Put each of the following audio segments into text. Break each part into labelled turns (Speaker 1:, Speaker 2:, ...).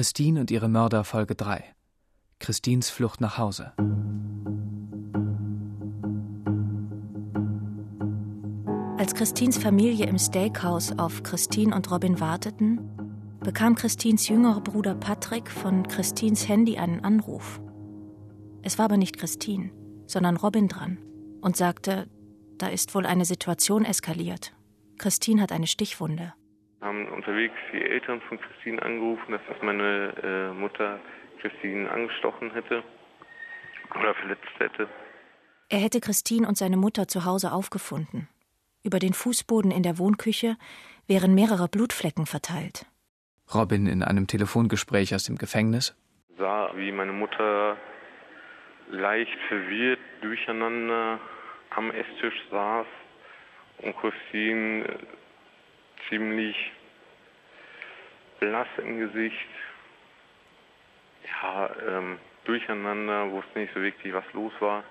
Speaker 1: Christine und ihre Mörder Folge 3. Christines Flucht nach Hause.
Speaker 2: Als Christines Familie im Steakhouse auf Christine und Robin warteten, bekam Christines jüngerer Bruder Patrick von Christines Handy einen Anruf. Es war aber nicht Christine, sondern Robin dran und sagte, da ist wohl eine Situation eskaliert. Christine hat eine Stichwunde.
Speaker 3: Wir haben unterwegs die Eltern von Christine angerufen, dass meine äh, Mutter Christine angestochen hätte oder verletzt hätte.
Speaker 2: Er hätte Christine und seine Mutter zu Hause aufgefunden. Über den Fußboden in der Wohnküche wären mehrere Blutflecken verteilt.
Speaker 1: Robin in einem Telefongespräch aus dem Gefängnis.
Speaker 3: Sah, wie meine Mutter leicht verwirrt durcheinander am Esstisch saß und Christine ziemlich blass im Gesicht. Ja, ähm, durcheinander, wusste nicht so wirklich, was los war.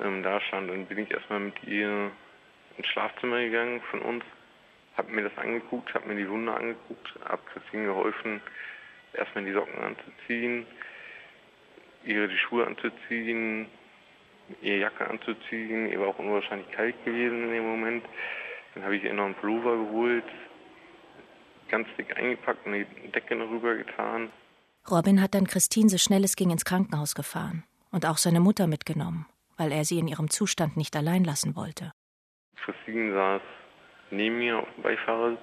Speaker 3: Ähm, da stand, dann bin ich erstmal mit ihr ins Schlafzimmer gegangen von uns, habe mir das angeguckt, habe mir die Wunde angeguckt, habe Christine geholfen, erstmal die Socken anzuziehen, ihre die Schuhe anzuziehen, ihre Jacke anzuziehen. Ihr war auch unwahrscheinlich kalt gewesen in dem Moment. Dann habe ich ihr noch einen Pullover geholt, ganz dick eingepackt und die Decke noch rüber getan.
Speaker 2: Robin hat dann Christine so schnell es ging ins Krankenhaus gefahren und auch seine Mutter mitgenommen, weil er sie in ihrem Zustand nicht allein lassen wollte.
Speaker 3: Christine saß neben mir auf dem Beifahrersitz,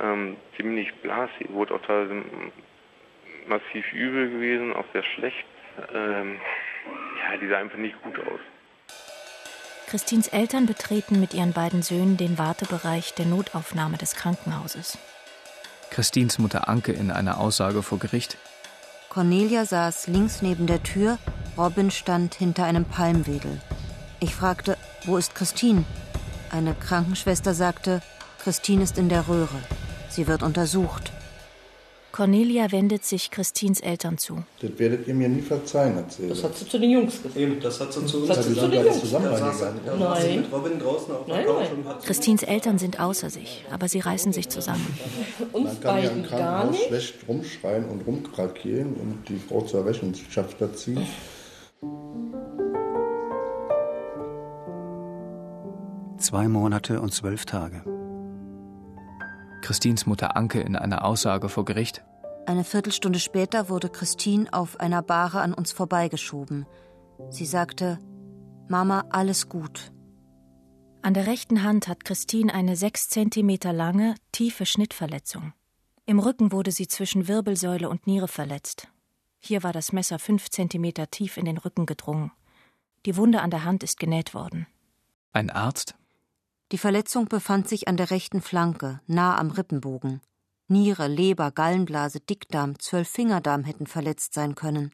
Speaker 3: ähm, ziemlich blass, sie wurde auch teilweise massiv übel gewesen, auch sehr schlecht. Ähm, ja, die sah einfach nicht gut aus.
Speaker 2: Christines Eltern betreten mit ihren beiden Söhnen den Wartebereich der Notaufnahme des Krankenhauses.
Speaker 1: Christines Mutter Anke in einer Aussage vor Gericht.
Speaker 4: Cornelia saß links neben der Tür, Robin stand hinter einem Palmwedel. Ich fragte, wo ist Christine? Eine Krankenschwester sagte, Christine ist in der Röhre. Sie wird untersucht.
Speaker 2: Cornelia wendet sich Christines Eltern zu.
Speaker 5: Das werdet ihr mir nie verzeihen, hat sie
Speaker 6: Das hat sie zu den Jungs gesagt.
Speaker 7: Eben, das hat sie zu uns
Speaker 6: Das hat
Speaker 5: Sie
Speaker 6: zu
Speaker 5: sind
Speaker 6: den Jungs
Speaker 5: zusammen
Speaker 7: Da saß, da
Speaker 6: Nein.
Speaker 7: Robin draußen auf
Speaker 6: Nein, nein.
Speaker 2: Christines Eltern sind außer sich, aber sie reißen sich zusammen.
Speaker 6: Uns
Speaker 5: Man kann ja im
Speaker 6: beiden gar nicht.
Speaker 5: schlecht rumschreien und rumkrakeln und die Frau zur Rechenschaft ziehen.
Speaker 8: Zwei Monate und zwölf Tage.
Speaker 1: Christines Mutter Anke in einer Aussage vor Gericht.
Speaker 4: Eine Viertelstunde später wurde Christine auf einer Bahre an uns vorbeigeschoben. Sie sagte, Mama, alles gut.
Speaker 2: An der rechten Hand hat Christine eine sechs Zentimeter lange, tiefe Schnittverletzung. Im Rücken wurde sie zwischen Wirbelsäule und Niere verletzt. Hier war das Messer fünf Zentimeter tief in den Rücken gedrungen. Die Wunde an der Hand ist genäht worden.
Speaker 1: Ein Arzt.
Speaker 4: Die Verletzung befand sich an der rechten Flanke, nah am Rippenbogen. Niere, Leber, Gallenblase, Dickdarm, Zwölffingerdarm hätten verletzt sein können.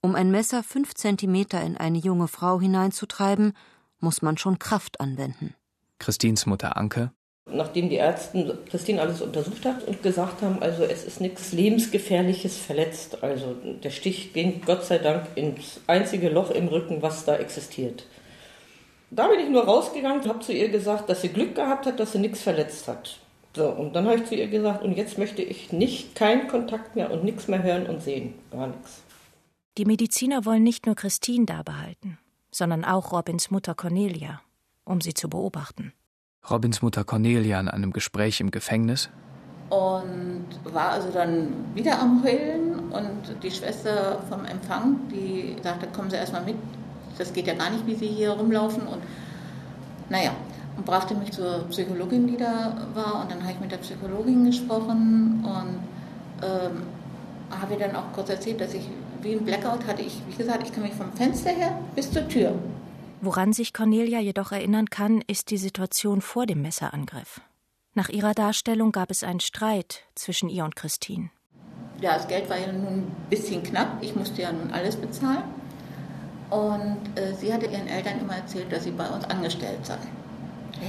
Speaker 4: Um ein Messer fünf Zentimeter in eine junge Frau hineinzutreiben, muss man schon Kraft anwenden.
Speaker 1: Christines Mutter Anke.
Speaker 6: Nachdem die Ärzte Christine alles untersucht hat und gesagt haben, also es ist nichts lebensgefährliches verletzt. Also der Stich ging Gott sei Dank ins einzige Loch im Rücken, was da existiert. Da bin ich nur rausgegangen und habe zu ihr gesagt, dass sie Glück gehabt hat, dass sie nichts verletzt hat. So, und dann habe ich zu ihr gesagt, und jetzt möchte ich nicht keinen Kontakt mehr und nichts mehr hören und sehen. Gar nichts.
Speaker 2: Die Mediziner wollen nicht nur Christine da behalten, sondern auch Robins Mutter Cornelia, um sie zu beobachten.
Speaker 1: Robins Mutter Cornelia in einem Gespräch im Gefängnis.
Speaker 9: und war also dann wieder am Heulen und die Schwester vom Empfang, die sagte, kommen Sie erstmal mit, das geht ja gar nicht, wie Sie hier rumlaufen und naja, und brachte mich zur Psychologin, die da war und dann habe ich mit der Psychologin gesprochen und ähm, habe ihr dann auch kurz erzählt, dass ich wie ein Blackout hatte, ich, wie gesagt, ich kann mich vom Fenster her bis zur Tür
Speaker 2: Woran sich Cornelia jedoch erinnern kann, ist die Situation vor dem Messerangriff. Nach ihrer Darstellung gab es einen Streit zwischen ihr und Christine.
Speaker 9: ja, das Geld war ja nun ein bisschen knapp. Ich musste ja nun alles bezahlen. Und äh, sie hatte ihren Eltern immer erzählt, dass sie bei uns angestellt sei.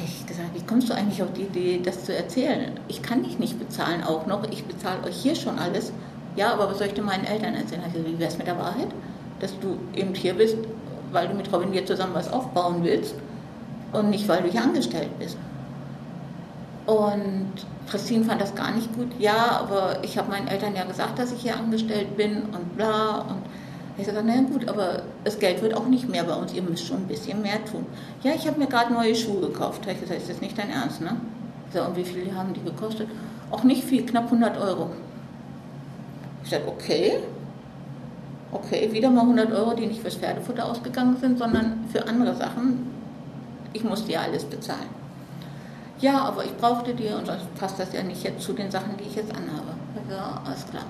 Speaker 9: Ich gesagt, wie kommst du eigentlich auf die Idee, das zu erzählen? Ich kann dich nicht bezahlen auch noch. Ich bezahle euch hier schon alles. Ja, aber was soll ich denn meinen Eltern erzählen? Also, wie wär's mit der Wahrheit? Dass du eben hier bist, weil du mit Robin hier zusammen was aufbauen willst und nicht, weil du hier angestellt bist. Und Christine fand das gar nicht gut. Ja, aber ich habe meinen Eltern ja gesagt, dass ich hier angestellt bin und bla. Und ich sagte, na gut, aber das Geld wird auch nicht mehr bei uns. Ihr müsst schon ein bisschen mehr tun. Ja, ich habe mir gerade neue Schuhe gekauft. Da ich gesagt, ist das nicht dein Ernst, ne? Ich sag, und wie viel haben die gekostet? Auch nicht viel, knapp 100 Euro. Ich sagte, okay. Okay, wieder mal 100 Euro, die nicht fürs Pferdefutter ausgegangen sind, sondern für andere Sachen. Ich musste ja alles bezahlen. Ja, aber ich brauchte die und sonst passt das ja nicht jetzt zu den Sachen, die ich jetzt anhabe. Ja, alles klar.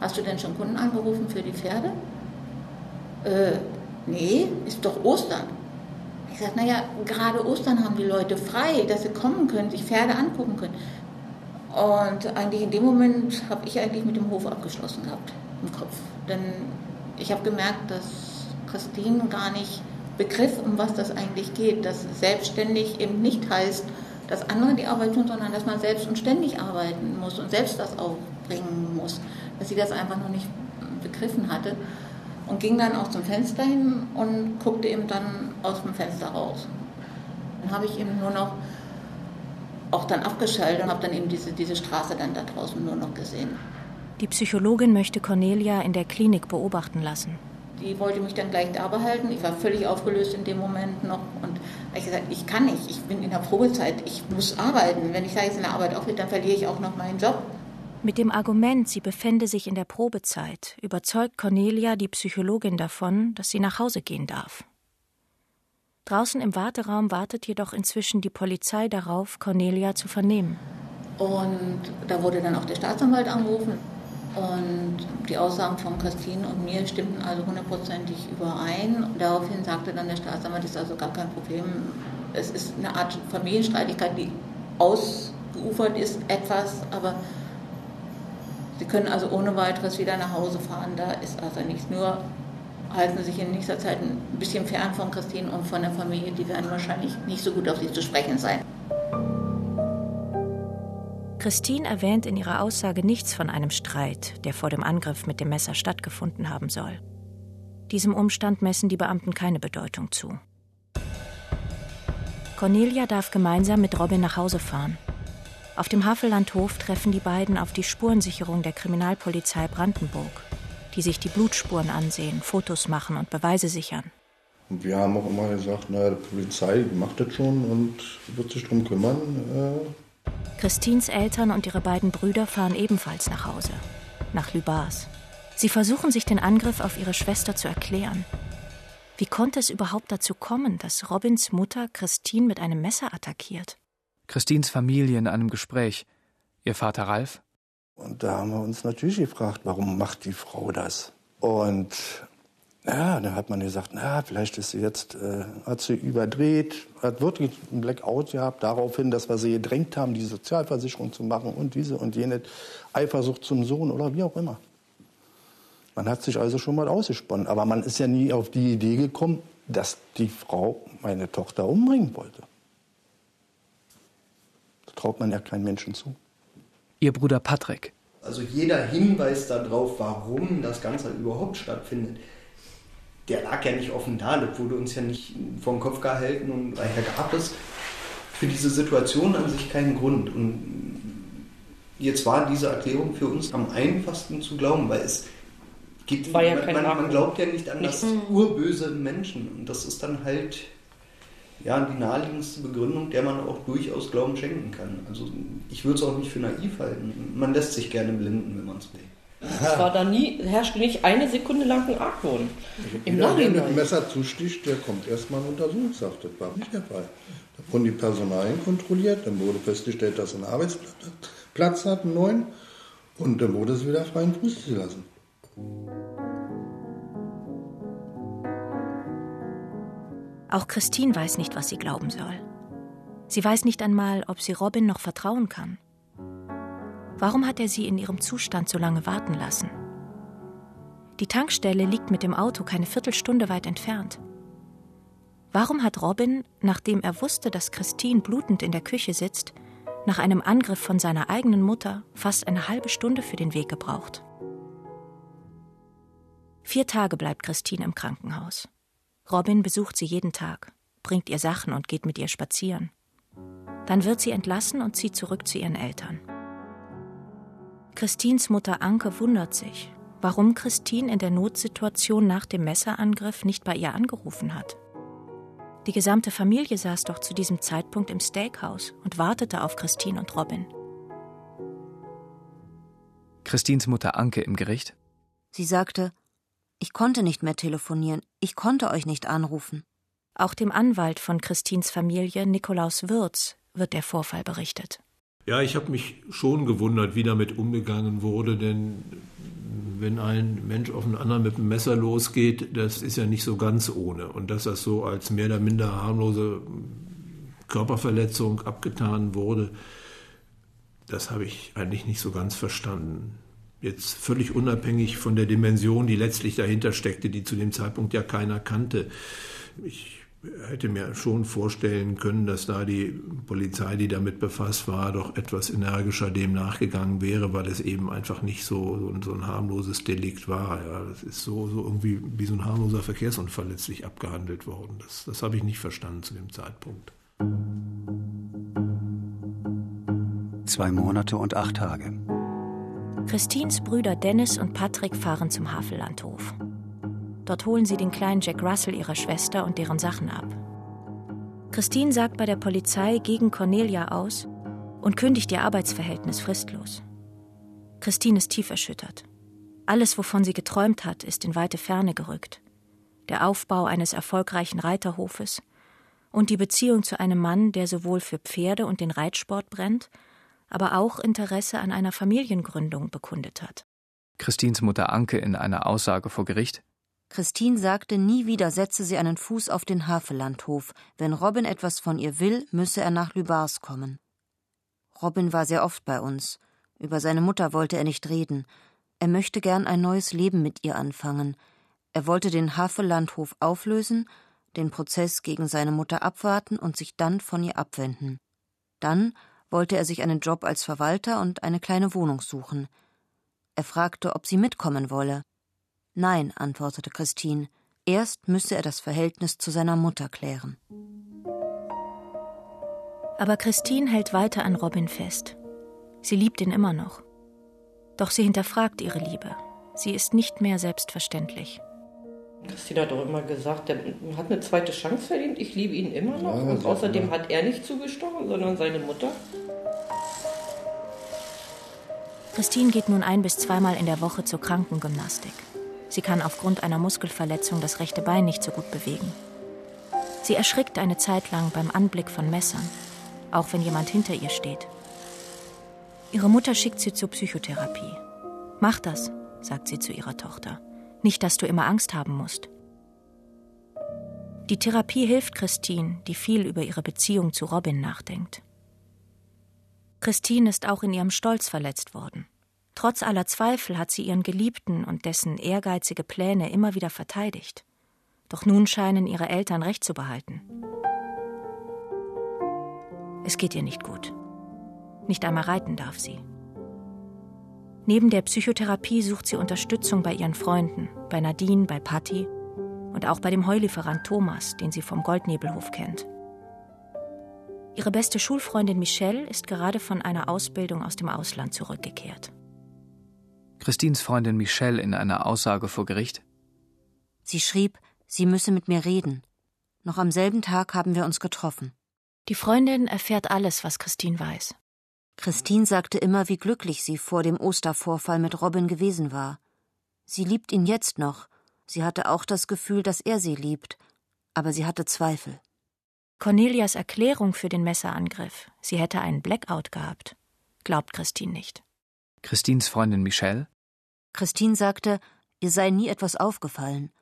Speaker 9: Hast du denn schon Kunden angerufen für die Pferde? Äh, nee, ist doch Ostern. Ich sage, naja, gerade Ostern haben die Leute frei, dass sie kommen können, sich Pferde angucken können. Und eigentlich in dem Moment habe ich eigentlich mit dem Hof abgeschlossen gehabt im Kopf. Denn ich habe gemerkt, dass Christine gar nicht begriff, um was das eigentlich geht. Dass selbstständig eben nicht heißt, dass andere die Arbeit tun, sondern dass man selbst und ständig arbeiten muss und selbst das aufbringen muss. Dass sie das einfach noch nicht begriffen hatte und ging dann auch zum Fenster hin und guckte eben dann aus dem Fenster raus. Dann habe ich eben nur noch auch dann abgeschaltet und habe dann eben diese, diese Straße dann da draußen nur noch gesehen.
Speaker 2: Die Psychologin möchte Cornelia in der Klinik beobachten lassen.
Speaker 9: Die wollte mich dann gleich da behalten. Ich war völlig aufgelöst in dem Moment noch. Und ich gesagt, ich kann nicht. Ich bin in der Probezeit. Ich muss arbeiten. Wenn ich da jetzt in der Arbeit aufhöre, dann verliere ich auch noch meinen Job.
Speaker 2: Mit dem Argument, sie befände sich in der Probezeit, überzeugt Cornelia die Psychologin davon, dass sie nach Hause gehen darf. Draußen im Warteraum wartet jedoch inzwischen die Polizei darauf, Cornelia zu vernehmen.
Speaker 9: Und da wurde dann auch der Staatsanwalt angerufen. Und die Aussagen von Christine und mir stimmten also hundertprozentig überein. Daraufhin sagte dann der Staatsanwalt, das ist also gar kein Problem. Es ist eine Art Familienstreitigkeit, die ausgeufert ist, etwas, aber Sie können also ohne weiteres wieder nach Hause fahren. Da ist also nichts. Nur halten Sie sich in nächster Zeit ein bisschen fern von Christine und von der Familie. Die werden wahrscheinlich nicht so gut auf Sie zu sprechen sein.
Speaker 2: Christine erwähnt in ihrer Aussage nichts von einem Streit, der vor dem Angriff mit dem Messer stattgefunden haben soll. Diesem Umstand messen die Beamten keine Bedeutung zu. Cornelia darf gemeinsam mit Robin nach Hause fahren. Auf dem Havellandhof treffen die beiden auf die Spurensicherung der Kriminalpolizei Brandenburg, die sich die Blutspuren ansehen, Fotos machen und Beweise sichern.
Speaker 5: Und wir haben auch immer gesagt, naja, die Polizei macht das schon und wird sich darum kümmern. Äh,
Speaker 2: Christines Eltern und ihre beiden Brüder fahren ebenfalls nach Hause, nach Lübars. Sie versuchen sich den Angriff auf ihre Schwester zu erklären. Wie konnte es überhaupt dazu kommen, dass Robins Mutter Christine mit einem Messer attackiert?
Speaker 1: Christines Familie in einem Gespräch. Ihr Vater Ralf?
Speaker 5: Und da haben wir uns natürlich gefragt, warum macht die Frau das? Und ja, dann hat man gesagt, na, vielleicht ist sie jetzt, äh, hat sie überdreht, hat wirklich einen Blackout gehabt, daraufhin, dass wir sie gedrängt haben, die Sozialversicherung zu machen und diese und jene Eifersucht zum Sohn oder wie auch immer. Man hat sich also schon mal ausgesponnen, aber man ist ja nie auf die Idee gekommen, dass die Frau meine Tochter umbringen wollte. Das traut man ja keinem Menschen zu.
Speaker 1: Ihr Bruder Patrick.
Speaker 7: Also jeder Hinweis darauf, warum das Ganze überhaupt stattfindet, der lag ja nicht offen da, das wurde uns ja nicht vor den Kopf gehalten und daher gab es für diese Situation an sich keinen Grund. Und jetzt war diese Erklärung für uns am einfachsten zu glauben, weil es gibt,
Speaker 6: War ja
Speaker 7: man, man, man glaubt ja nicht an das
Speaker 6: Nicht.
Speaker 7: urböse im Menschen. Und das ist dann halt ja, die naheliegendste Begründung, der man auch durchaus Glauben schenken kann. Also ich würde es auch nicht für naiv halten. Man lässt sich gerne blinden, wenn man es will.
Speaker 6: Es war da nie, herrschte nicht eine Sekunde lang ein Argwohn. Im
Speaker 5: Jeder, der mit dem
Speaker 6: Nachhinein.
Speaker 5: Messer zusticht, der kommt erstmal in Untersuchungshaft. Das war nicht der Fall. Da wurden die Personalien kontrolliert, dann wurde festgestellt, dass er einen Arbeitsplatz Platz hat, einen neuen, und dann wurde sie wieder freien Fuß gelassen.
Speaker 2: Auch Christine weiß nicht, was sie glauben soll. Sie weiß nicht einmal, ob sie Robin noch vertrauen kann. Warum hat er sie in ihrem Zustand so lange warten lassen? Die Tankstelle liegt mit dem Auto keine Viertelstunde weit entfernt. Warum hat Robin, nachdem er wusste, dass Christine blutend in der Küche sitzt, nach einem Angriff von seiner eigenen Mutter fast eine halbe Stunde für den Weg gebraucht? Vier Tage bleibt Christine im Krankenhaus. Robin besucht sie jeden Tag, bringt ihr Sachen und geht mit ihr spazieren. Dann wird sie entlassen und zieht zurück zu ihren Eltern. Christins Mutter Anke wundert sich, warum Christine in der Notsituation nach dem Messerangriff nicht bei ihr angerufen hat. Die gesamte Familie saß doch zu diesem Zeitpunkt im Steakhouse und wartete auf Christine und Robin.
Speaker 1: Christins Mutter Anke im Gericht.
Speaker 4: Sie sagte, ich konnte nicht mehr telefonieren, ich konnte euch nicht anrufen.
Speaker 2: Auch dem Anwalt von Christins Familie, Nikolaus Würz, wird der Vorfall berichtet.
Speaker 10: Ja, ich habe mich schon gewundert, wie damit umgegangen wurde, denn wenn ein Mensch auf einen anderen mit dem Messer losgeht, das ist ja nicht so ganz ohne. Und dass das so als mehr oder minder harmlose Körperverletzung abgetan wurde, das habe ich eigentlich nicht so ganz verstanden. Jetzt völlig unabhängig von der Dimension, die letztlich dahinter steckte, die zu dem Zeitpunkt ja keiner kannte. Ich hätte mir schon vorstellen können, dass da die Polizei, die damit befasst war, doch etwas energischer dem nachgegangen wäre, weil es eben einfach nicht so, so, ein, so ein harmloses Delikt war. Ja, das ist so, so irgendwie wie so ein harmloser Verkehrsunfall letztlich abgehandelt worden. Das, das habe ich nicht verstanden zu dem Zeitpunkt.
Speaker 8: Zwei Monate und acht Tage.
Speaker 2: Christins Brüder Dennis und Patrick fahren zum Havellandhof. Dort holen sie den kleinen Jack Russell ihrer Schwester und deren Sachen ab. Christine sagt bei der Polizei gegen Cornelia aus und kündigt ihr Arbeitsverhältnis fristlos. Christine ist tief erschüttert. Alles, wovon sie geträumt hat, ist in weite Ferne gerückt. Der Aufbau eines erfolgreichen Reiterhofes und die Beziehung zu einem Mann, der sowohl für Pferde und den Reitsport brennt, aber auch Interesse an einer Familiengründung bekundet hat.
Speaker 1: Christins Mutter Anke in einer Aussage vor Gericht
Speaker 4: Christine sagte, nie wieder setze sie einen Fuß auf den Havellandhof. Wenn Robin etwas von ihr will, müsse er nach Lübars kommen. Robin war sehr oft bei uns. Über seine Mutter wollte er nicht reden. Er möchte gern ein neues Leben mit ihr anfangen. Er wollte den Havellandhof auflösen, den Prozess gegen seine Mutter abwarten und sich dann von ihr abwenden. Dann wollte er sich einen Job als Verwalter und eine kleine Wohnung suchen. Er fragte, ob sie mitkommen wolle. Nein, antwortete Christine, erst müsse er das Verhältnis zu seiner Mutter klären.
Speaker 2: Aber Christine hält weiter an Robin fest. Sie liebt ihn immer noch. Doch sie hinterfragt ihre Liebe. Sie ist nicht mehr selbstverständlich.
Speaker 6: Christine hat doch immer gesagt, er hat eine zweite Chance verdient. Ich liebe ihn immer noch. Ja, und außerdem hat er nicht zugestochen, sondern seine Mutter.
Speaker 2: Christine geht nun ein bis zweimal in der Woche zur Krankengymnastik. Sie kann aufgrund einer Muskelverletzung das rechte Bein nicht so gut bewegen. Sie erschrickt eine Zeit lang beim Anblick von Messern, auch wenn jemand hinter ihr steht. Ihre Mutter schickt sie zur Psychotherapie. Mach das, sagt sie zu ihrer Tochter. Nicht, dass du immer Angst haben musst. Die Therapie hilft Christine, die viel über ihre Beziehung zu Robin nachdenkt. Christine ist auch in ihrem Stolz verletzt worden. Trotz aller Zweifel hat sie ihren Geliebten und dessen ehrgeizige Pläne immer wieder verteidigt. Doch nun scheinen ihre Eltern Recht zu behalten. Es geht ihr nicht gut. Nicht einmal reiten darf sie. Neben der Psychotherapie sucht sie Unterstützung bei ihren Freunden, bei Nadine, bei Patti und auch bei dem Heulieferant Thomas, den sie vom Goldnebelhof kennt. Ihre beste Schulfreundin Michelle ist gerade von einer Ausbildung aus dem Ausland zurückgekehrt.
Speaker 1: Christins Freundin Michelle in einer Aussage vor Gericht.
Speaker 4: Sie schrieb, sie müsse mit mir reden. Noch am selben Tag haben wir uns getroffen.
Speaker 2: Die Freundin erfährt alles, was Christine weiß.
Speaker 4: Christine sagte immer, wie glücklich sie vor dem Ostervorfall mit Robin gewesen war. Sie liebt ihn jetzt noch. Sie hatte auch das Gefühl, dass er sie liebt. Aber sie hatte Zweifel.
Speaker 2: Cornelias Erklärung für den Messerangriff, sie hätte einen Blackout gehabt, glaubt Christine nicht.
Speaker 1: Christines Freundin Michelle?
Speaker 4: Christine sagte, ihr sei nie etwas aufgefallen.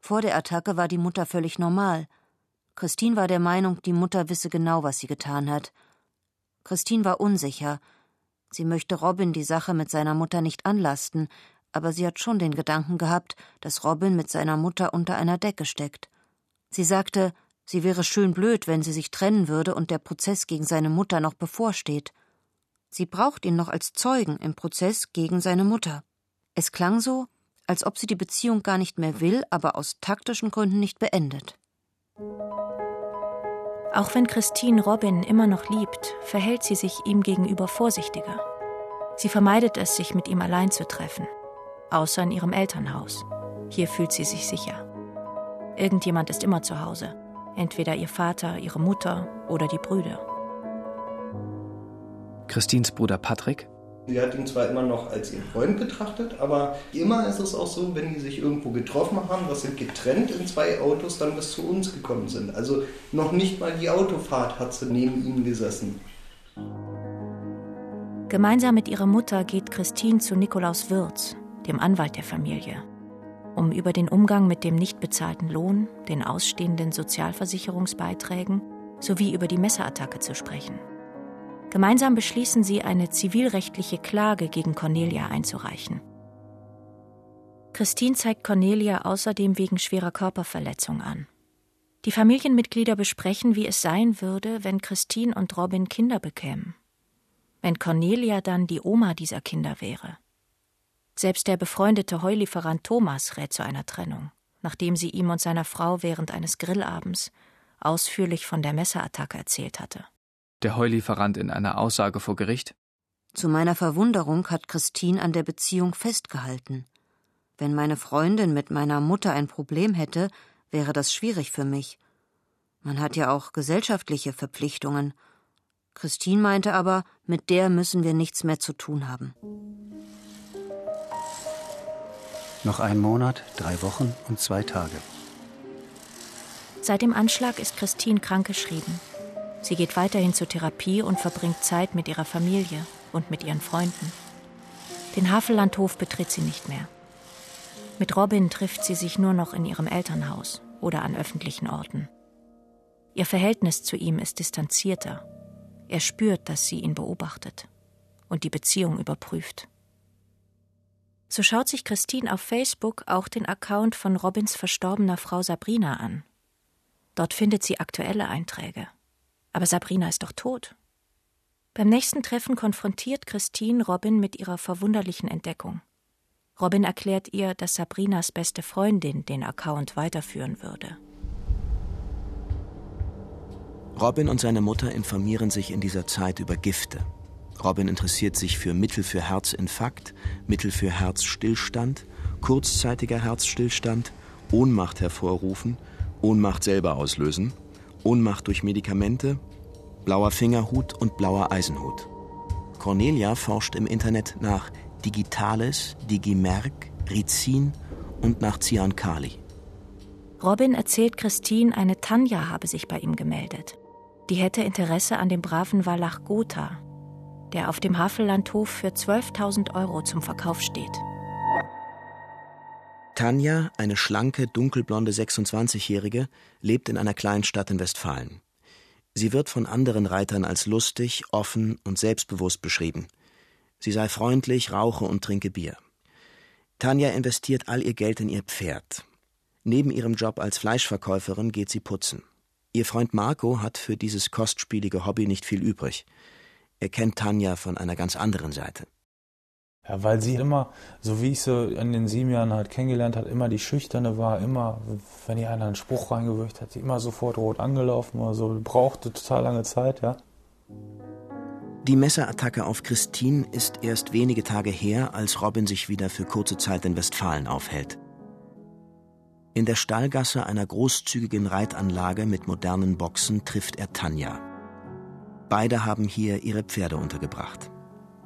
Speaker 4: Vor der Attacke war die Mutter völlig normal. Christine war der Meinung, die Mutter wisse genau, was sie getan hat. Christine war unsicher. Sie möchte Robin die Sache mit seiner Mutter nicht anlasten, aber sie hat schon den Gedanken gehabt, dass Robin mit seiner Mutter unter einer Decke steckt. Sie sagte, sie wäre schön blöd, wenn sie sich trennen würde und der Prozess gegen seine Mutter noch bevorsteht. Sie braucht ihn noch als Zeugen im Prozess gegen seine Mutter. Es klang so, als ob sie die Beziehung gar nicht mehr will, aber aus taktischen Gründen nicht beendet.
Speaker 2: Auch wenn Christine Robin immer noch liebt, verhält sie sich ihm gegenüber vorsichtiger. Sie vermeidet es, sich mit ihm allein zu treffen, außer in ihrem Elternhaus. Hier fühlt sie sich sicher. Irgendjemand ist immer zu Hause, entweder ihr Vater, ihre Mutter oder die Brüder.
Speaker 1: Christins Bruder Patrick
Speaker 7: Sie hat ihn zwar immer noch als ihren Freund betrachtet, aber immer ist es auch so, wenn die sich irgendwo getroffen haben, was sind getrennt in zwei Autos, dann bis zu uns gekommen sind. Also noch nicht mal die Autofahrt hat sie neben ihm gesessen.
Speaker 2: Gemeinsam mit ihrer Mutter geht Christine zu Nikolaus Würz, dem Anwalt der Familie, um über den Umgang mit dem nicht bezahlten Lohn, den ausstehenden Sozialversicherungsbeiträgen sowie über die Messerattacke zu sprechen. Gemeinsam beschließen sie, eine zivilrechtliche Klage gegen Cornelia einzureichen. Christine zeigt Cornelia außerdem wegen schwerer Körperverletzung an. Die Familienmitglieder besprechen, wie es sein würde, wenn Christine und Robin Kinder bekämen. Wenn Cornelia dann die Oma dieser Kinder wäre. Selbst der befreundete Heulieferant Thomas rät zu einer Trennung, nachdem sie ihm und seiner Frau während eines Grillabends ausführlich von der Messerattacke erzählt hatte
Speaker 1: der Heulieferant in einer Aussage vor Gericht.
Speaker 4: Zu meiner Verwunderung hat Christine an der Beziehung festgehalten. Wenn meine Freundin mit meiner Mutter ein Problem hätte, wäre das schwierig für mich. Man hat ja auch gesellschaftliche Verpflichtungen. Christine meinte aber, mit der müssen wir nichts mehr zu tun haben.
Speaker 8: Noch ein Monat, drei Wochen und zwei Tage.
Speaker 2: Seit dem Anschlag ist Christine krankgeschrieben. Sie geht weiterhin zur Therapie und verbringt Zeit mit ihrer Familie und mit ihren Freunden. Den Havellandhof betritt sie nicht mehr. Mit Robin trifft sie sich nur noch in ihrem Elternhaus oder an öffentlichen Orten. Ihr Verhältnis zu ihm ist distanzierter. Er spürt, dass sie ihn beobachtet und die Beziehung überprüft. So schaut sich Christine auf Facebook auch den Account von Robins verstorbener Frau Sabrina an. Dort findet sie aktuelle Einträge. Aber Sabrina ist doch tot. Beim nächsten Treffen konfrontiert Christine Robin mit ihrer verwunderlichen Entdeckung. Robin erklärt ihr, dass Sabrinas beste Freundin den Account weiterführen würde.
Speaker 11: Robin und seine Mutter informieren sich in dieser Zeit über Gifte. Robin interessiert sich für Mittel für Herzinfarkt, Mittel für Herzstillstand, kurzzeitiger Herzstillstand, Ohnmacht hervorrufen, Ohnmacht selber auslösen, Ohnmacht durch Medikamente, blauer Fingerhut und blauer Eisenhut. Cornelia forscht im Internet nach Digitales, Digimerk, Rizin und nach Cyankali.
Speaker 2: Robin erzählt Christine, eine Tanja habe sich bei ihm gemeldet. Die hätte Interesse an dem braven Wallach Gotha, der auf dem Havellandhof für 12.000 Euro zum Verkauf steht.
Speaker 11: Tanja, eine schlanke, dunkelblonde 26-Jährige, lebt in einer Kleinstadt in Westfalen. Sie wird von anderen Reitern als lustig, offen und selbstbewusst beschrieben. Sie sei freundlich, rauche und trinke Bier. Tanja investiert all ihr Geld in ihr Pferd. Neben ihrem Job als Fleischverkäuferin geht sie putzen. Ihr Freund Marco hat für dieses kostspielige Hobby nicht viel übrig. Er kennt Tanja von einer ganz anderen Seite.
Speaker 12: Ja, weil sie immer, so wie ich sie in den sieben Jahren halt kennengelernt habe, immer die Schüchterne war, immer, wenn ihr einer einen Spruch reingewirkt hat, sie immer sofort rot angelaufen oder so, brauchte total lange Zeit, ja.
Speaker 11: Die Messerattacke auf Christine ist erst wenige Tage her, als Robin sich wieder für kurze Zeit in Westfalen aufhält. In der Stallgasse einer großzügigen Reitanlage mit modernen Boxen trifft er Tanja. Beide haben hier ihre Pferde untergebracht.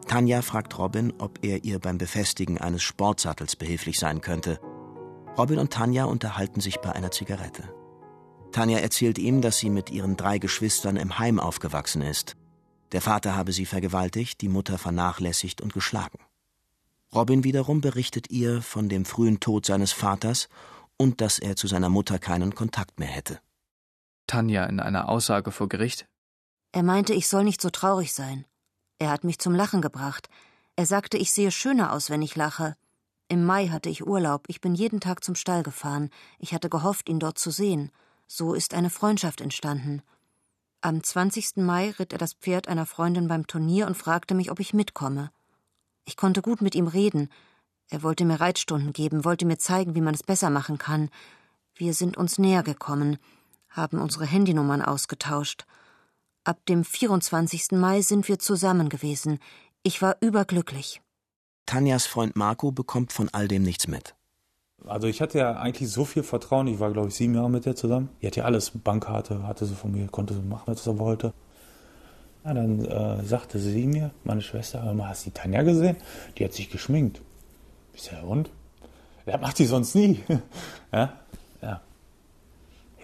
Speaker 11: Tanja fragt Robin, ob er ihr beim Befestigen eines Sportsattels behilflich sein könnte. Robin und Tanja unterhalten sich bei einer Zigarette. Tanja erzählt ihm, dass sie mit ihren drei Geschwistern im Heim aufgewachsen ist. Der Vater habe sie vergewaltigt, die Mutter vernachlässigt und geschlagen. Robin wiederum berichtet ihr von dem frühen Tod seines Vaters und dass er zu seiner Mutter keinen Kontakt mehr hätte.
Speaker 1: Tanja in einer Aussage vor Gericht.
Speaker 4: Er meinte, ich soll nicht so traurig sein. Er hat mich zum Lachen gebracht. Er sagte, ich sehe schöner aus, wenn ich lache. Im Mai hatte ich Urlaub, ich bin jeden Tag zum Stall gefahren. Ich hatte gehofft, ihn dort zu sehen. So ist eine Freundschaft entstanden. Am 20. Mai ritt er das Pferd einer Freundin beim Turnier und fragte mich, ob ich mitkomme. Ich konnte gut mit ihm reden. Er wollte mir Reitstunden geben, wollte mir zeigen, wie man es besser machen kann. Wir sind uns näher gekommen, haben unsere Handynummern ausgetauscht. Ab dem 24. Mai sind wir zusammen gewesen. Ich war überglücklich.
Speaker 11: Tanjas Freund Marco bekommt von all dem nichts mit.
Speaker 12: Also ich hatte ja eigentlich so viel Vertrauen. Ich war, glaube ich, sieben Jahre mit ihr zusammen. Die hat ja alles, Bankkarte hatte sie von mir, konnte sie machen, was sie wollte. Ja, dann äh, sagte sie mir, meine Schwester, hör mal, hast du die Tanja gesehen? Die hat sich geschminkt. Ich sag, und? Das macht die sonst nie. ja? Ja.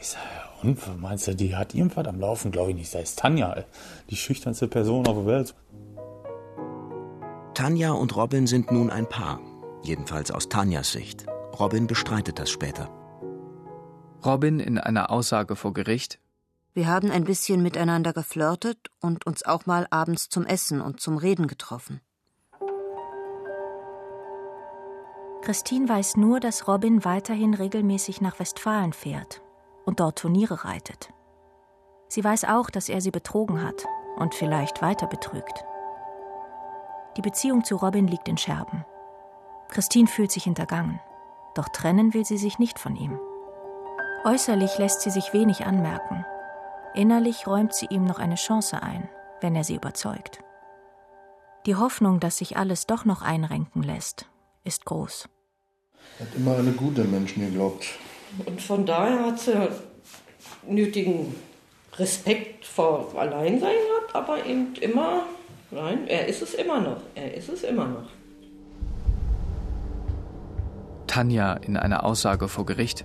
Speaker 12: Ich sag, ja, und? Meinst du, die hat irgendwas am Laufen? Glaube ich nicht. Das ist Tanja, die schüchternste Person auf der Welt.
Speaker 11: Tanja und Robin sind nun ein Paar. Jedenfalls aus Tanjas Sicht. Robin bestreitet das später.
Speaker 1: Robin in einer Aussage vor Gericht.
Speaker 4: Wir haben ein bisschen miteinander geflirtet und uns auch mal abends zum Essen und zum Reden getroffen.
Speaker 2: Christine weiß nur, dass Robin weiterhin regelmäßig nach Westfalen fährt und dort Turniere reitet. Sie weiß auch, dass er sie betrogen hat und vielleicht weiter betrügt. Die Beziehung zu Robin liegt in Scherben. Christine fühlt sich hintergangen, doch trennen will sie sich nicht von ihm. Äußerlich lässt sie sich wenig anmerken. Innerlich räumt sie ihm noch eine Chance ein, wenn er sie überzeugt. Die Hoffnung, dass sich alles doch noch einrenken lässt, ist groß.
Speaker 5: Hat immer eine gute Menschen geglaubt.
Speaker 6: Und von daher hat sie nötigen Respekt vor Alleinsein gehabt, aber eben immer, nein, er ist es immer noch. Er ist es immer noch.
Speaker 1: Tanja in einer Aussage vor Gericht.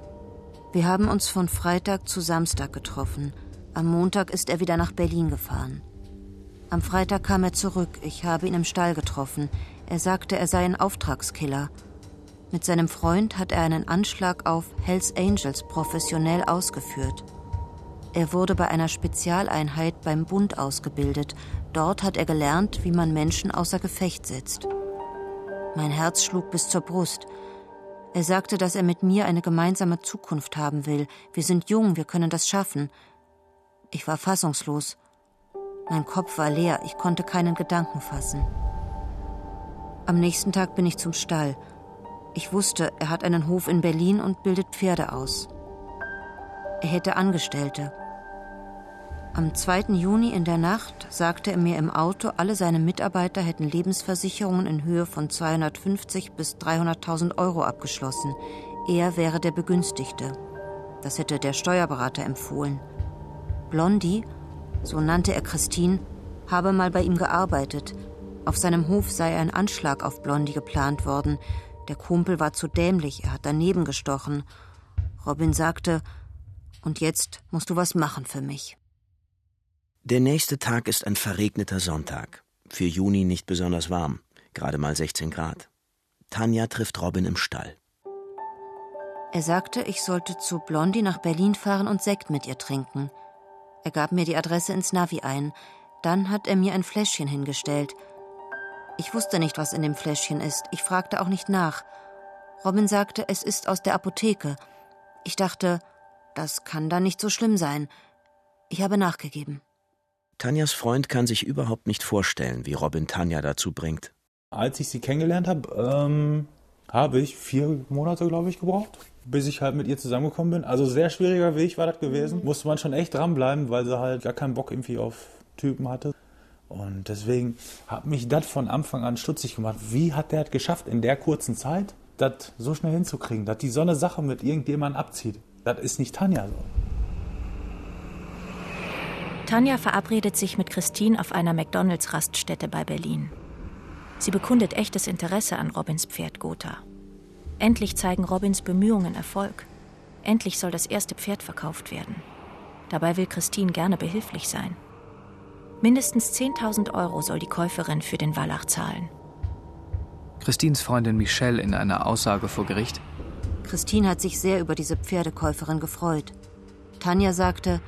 Speaker 4: Wir haben uns von Freitag zu Samstag getroffen. Am Montag ist er wieder nach Berlin gefahren. Am Freitag kam er zurück. Ich habe ihn im Stall getroffen. Er sagte, er sei ein Auftragskiller. Mit seinem Freund hat er einen Anschlag auf Hells Angels professionell ausgeführt. Er wurde bei einer Spezialeinheit beim Bund ausgebildet. Dort hat er gelernt, wie man Menschen außer Gefecht setzt. Mein Herz schlug bis zur Brust. Er sagte, dass er mit mir eine gemeinsame Zukunft haben will. Wir sind jung, wir können das schaffen. Ich war fassungslos. Mein Kopf war leer, ich konnte keinen Gedanken fassen. Am nächsten Tag bin ich zum Stall. Ich wusste, er hat einen Hof in Berlin und bildet Pferde aus. Er hätte Angestellte. Am 2. Juni in der Nacht sagte er mir im Auto, alle seine Mitarbeiter hätten Lebensversicherungen in Höhe von 250 bis 300.000 Euro abgeschlossen. Er wäre der Begünstigte. Das hätte der Steuerberater empfohlen. Blondie, so nannte er Christine, habe mal bei ihm gearbeitet. Auf seinem Hof sei ein Anschlag auf Blondie geplant worden. Der Kumpel war zu dämlich, er hat daneben gestochen. Robin sagte, und jetzt musst du was machen für mich.
Speaker 11: Der nächste Tag ist ein verregneter Sonntag. Für Juni nicht besonders warm, gerade mal 16 Grad. Tanja trifft Robin im Stall.
Speaker 4: Er sagte, ich sollte zu Blondie nach Berlin fahren und Sekt mit ihr trinken. Er gab mir die Adresse ins Navi ein. Dann hat er mir ein Fläschchen hingestellt. Ich wusste nicht, was in dem Fläschchen ist. Ich fragte auch nicht nach. Robin sagte, es ist aus der Apotheke. Ich dachte, das kann da nicht so schlimm sein. Ich habe nachgegeben.
Speaker 11: Tanjas Freund kann sich überhaupt nicht vorstellen, wie Robin Tanja dazu bringt.
Speaker 12: Als ich sie kennengelernt habe, ähm, habe ich vier Monate, glaube ich, gebraucht, bis ich halt mit ihr zusammengekommen bin. Also sehr schwieriger Weg war das gewesen. Musste man schon echt dranbleiben, weil sie halt gar keinen Bock irgendwie auf Typen hatte. Und deswegen hat mich das von Anfang an stutzig gemacht. Wie hat der es geschafft, in der kurzen Zeit das so schnell hinzukriegen, dass die so eine Sache mit irgendjemandem abzieht? Das ist nicht Tanja so.
Speaker 2: Tanja verabredet sich mit Christine auf einer McDonalds-Raststätte bei Berlin. Sie bekundet echtes Interesse an Robins Pferd Gotha. Endlich zeigen Robins Bemühungen Erfolg. Endlich soll das erste Pferd verkauft werden. Dabei will Christine gerne behilflich sein. Mindestens 10.000 Euro soll die Käuferin für den Wallach zahlen.
Speaker 1: Christines Freundin Michelle in einer Aussage vor Gericht.
Speaker 4: Christine hat sich sehr über diese Pferdekäuferin gefreut. Tanja sagte,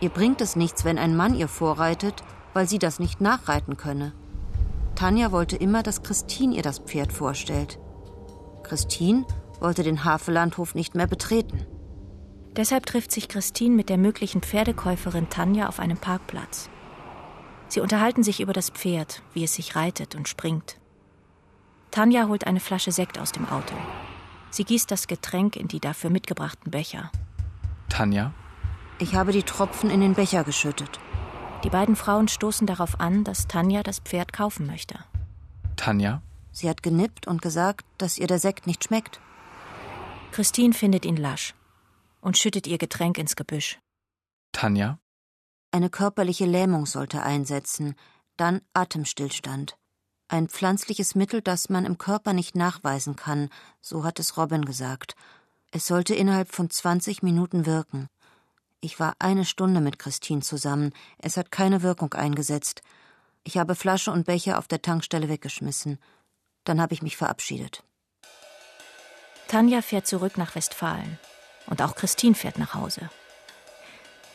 Speaker 4: ihr bringt es nichts, wenn ein Mann ihr vorreitet, weil sie das nicht nachreiten könne. Tanja wollte immer, dass Christine ihr das Pferd vorstellt. Christine wollte den Havelandhof nicht mehr betreten.
Speaker 2: Deshalb trifft sich Christine mit der möglichen Pferdekäuferin Tanja auf einem Parkplatz. Sie unterhalten sich über das Pferd, wie es sich reitet und springt. Tanja holt eine Flasche Sekt aus dem Auto. Sie gießt das Getränk in die dafür mitgebrachten Becher.
Speaker 1: Tanja?
Speaker 4: Ich habe die Tropfen in den Becher geschüttet.
Speaker 2: Die beiden Frauen stoßen darauf an, dass Tanja das Pferd kaufen möchte.
Speaker 1: Tanja?
Speaker 4: Sie hat genippt und gesagt, dass ihr der Sekt nicht schmeckt.
Speaker 2: Christine findet ihn lasch und schüttet ihr Getränk ins Gebüsch.
Speaker 1: Tanja?
Speaker 4: Eine körperliche Lähmung sollte einsetzen, dann Atemstillstand. Ein pflanzliches Mittel, das man im Körper nicht nachweisen kann, so hat es Robin gesagt. Es sollte innerhalb von 20 Minuten wirken. Ich war eine Stunde mit Christine zusammen. Es hat keine Wirkung eingesetzt. Ich habe Flasche und Becher auf der Tankstelle weggeschmissen. Dann habe ich mich verabschiedet.
Speaker 2: Tanja fährt zurück nach Westfalen. Und auch Christine fährt nach Hause.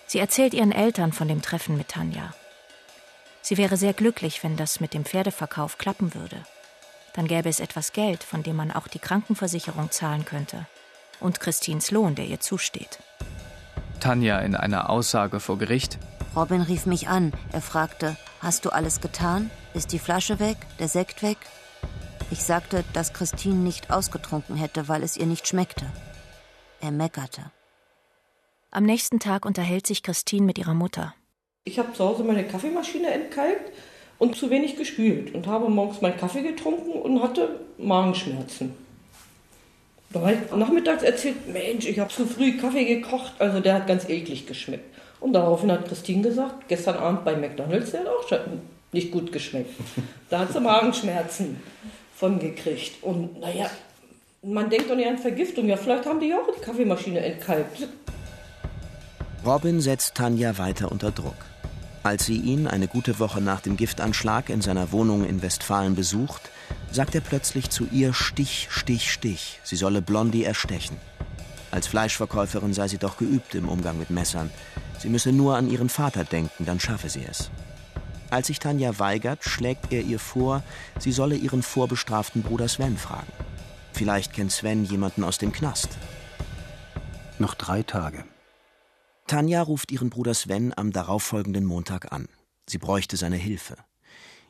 Speaker 2: Sie erzählt ihren Eltern von dem Treffen mit Tanja. Sie wäre sehr glücklich, wenn das mit dem Pferdeverkauf klappen würde. Dann gäbe es etwas Geld, von dem man auch die Krankenversicherung zahlen könnte. Und Christines Lohn, der ihr zusteht.
Speaker 1: Tanja in einer Aussage vor Gericht.
Speaker 4: Robin rief mich an. Er fragte: Hast du alles getan? Ist die Flasche weg? Der Sekt weg? Ich sagte, dass Christine nicht ausgetrunken hätte, weil es ihr nicht schmeckte. Er meckerte.
Speaker 2: Am nächsten Tag unterhält sich Christine mit ihrer Mutter.
Speaker 6: Ich habe zu Hause meine Kaffeemaschine entkalkt und zu wenig gespült und habe morgens meinen Kaffee getrunken und hatte Magenschmerzen. Da habe ich nachmittags erzählt, Mensch, ich habe zu früh Kaffee gekocht, also der hat ganz eklig geschmeckt. Und daraufhin hat Christine gesagt, gestern Abend bei McDonalds, der hat auch nicht gut geschmeckt. Da hat sie Magenschmerzen von gekriegt. Und naja, man denkt doch nicht an Vergiftung. Ja, vielleicht haben die auch die Kaffeemaschine entkalkt.
Speaker 11: Robin setzt Tanja weiter unter Druck. Als sie ihn eine gute Woche nach dem Giftanschlag in seiner Wohnung in Westfalen besucht, sagt er plötzlich zu ihr Stich, Stich, Stich, sie solle Blondie erstechen. Als Fleischverkäuferin sei sie doch geübt im Umgang mit Messern. Sie müsse nur an ihren Vater denken, dann schaffe sie es. Als sich Tanja weigert, schlägt er ihr vor, sie solle ihren vorbestraften Bruder Sven fragen. Vielleicht kennt Sven jemanden aus dem Knast.
Speaker 8: Noch drei Tage.
Speaker 11: Tanja ruft ihren Bruder Sven am darauffolgenden Montag an. Sie bräuchte seine Hilfe.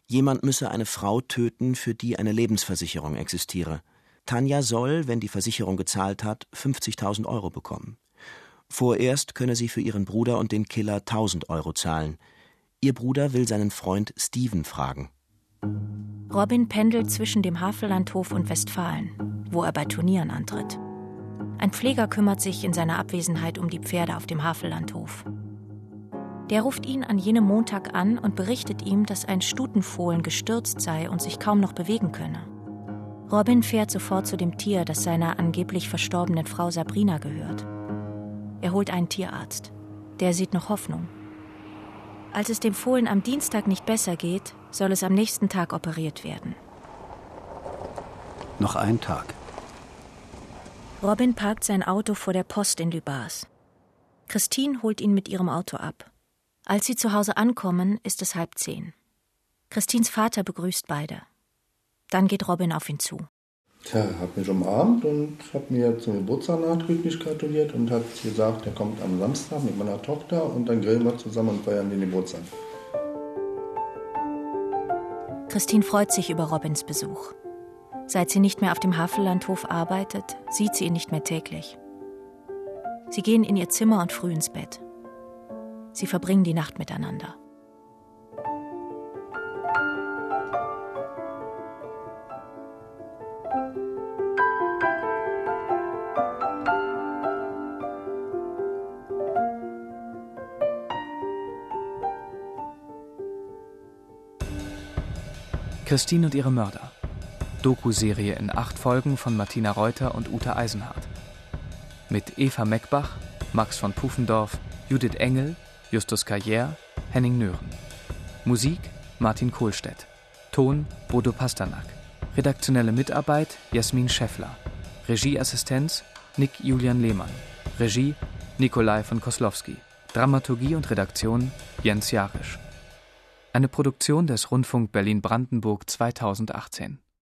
Speaker 11: Jemand müsse eine Frau töten, für die eine Lebensversicherung existiere. Tanja soll, wenn die Versicherung gezahlt hat, 50.000 Euro bekommen. Vorerst könne sie für ihren Bruder und den Killer 1000 Euro zahlen. Ihr Bruder will seinen Freund Steven fragen.
Speaker 2: Robin pendelt zwischen dem Havellandhof und Westfalen, wo er bei Turnieren antritt. Ein Pfleger kümmert sich in seiner Abwesenheit um die Pferde auf dem Havellandhof. Der ruft ihn an jenem Montag an und berichtet ihm, dass ein Stutenfohlen gestürzt sei und sich kaum noch bewegen könne. Robin fährt sofort zu dem Tier, das seiner angeblich verstorbenen Frau Sabrina gehört. Er holt einen Tierarzt. Der sieht noch Hoffnung. Als es dem Fohlen am Dienstag nicht besser geht, soll es am nächsten Tag operiert werden.
Speaker 8: Noch ein Tag.
Speaker 2: Robin parkt sein Auto vor der Post in Lübars. Christine holt ihn mit ihrem Auto ab. Als sie zu Hause ankommen, ist es halb zehn. Christines Vater begrüßt beide. Dann geht Robin auf ihn zu.
Speaker 5: Tja, hat mich umarmt und hat mir zum Geburtstag nachträglich gratuliert und hat gesagt, er kommt am Samstag mit meiner Tochter und dann grillen wir zusammen und feiern den Geburtstag.
Speaker 2: Christine freut sich über Robins Besuch. Seit sie nicht mehr auf dem Havellandhof arbeitet, sieht sie ihn nicht mehr täglich. Sie gehen in ihr Zimmer und früh ins Bett. Sie verbringen die Nacht miteinander.
Speaker 1: Christine und ihre Mörder. Doku-Serie in acht Folgen von Martina Reuter und Uta Eisenhardt. Mit Eva Meckbach, Max von Pufendorf, Judith Engel, Justus Carrière, Henning Nören. Musik Martin Kohlstedt. Ton Bodo Pasternak. Redaktionelle Mitarbeit Jasmin Scheffler. Regieassistenz Nick Julian Lehmann. Regie Nikolai von Koslowski. Dramaturgie und Redaktion Jens Jarisch. Eine Produktion des Rundfunk Berlin-Brandenburg 2018.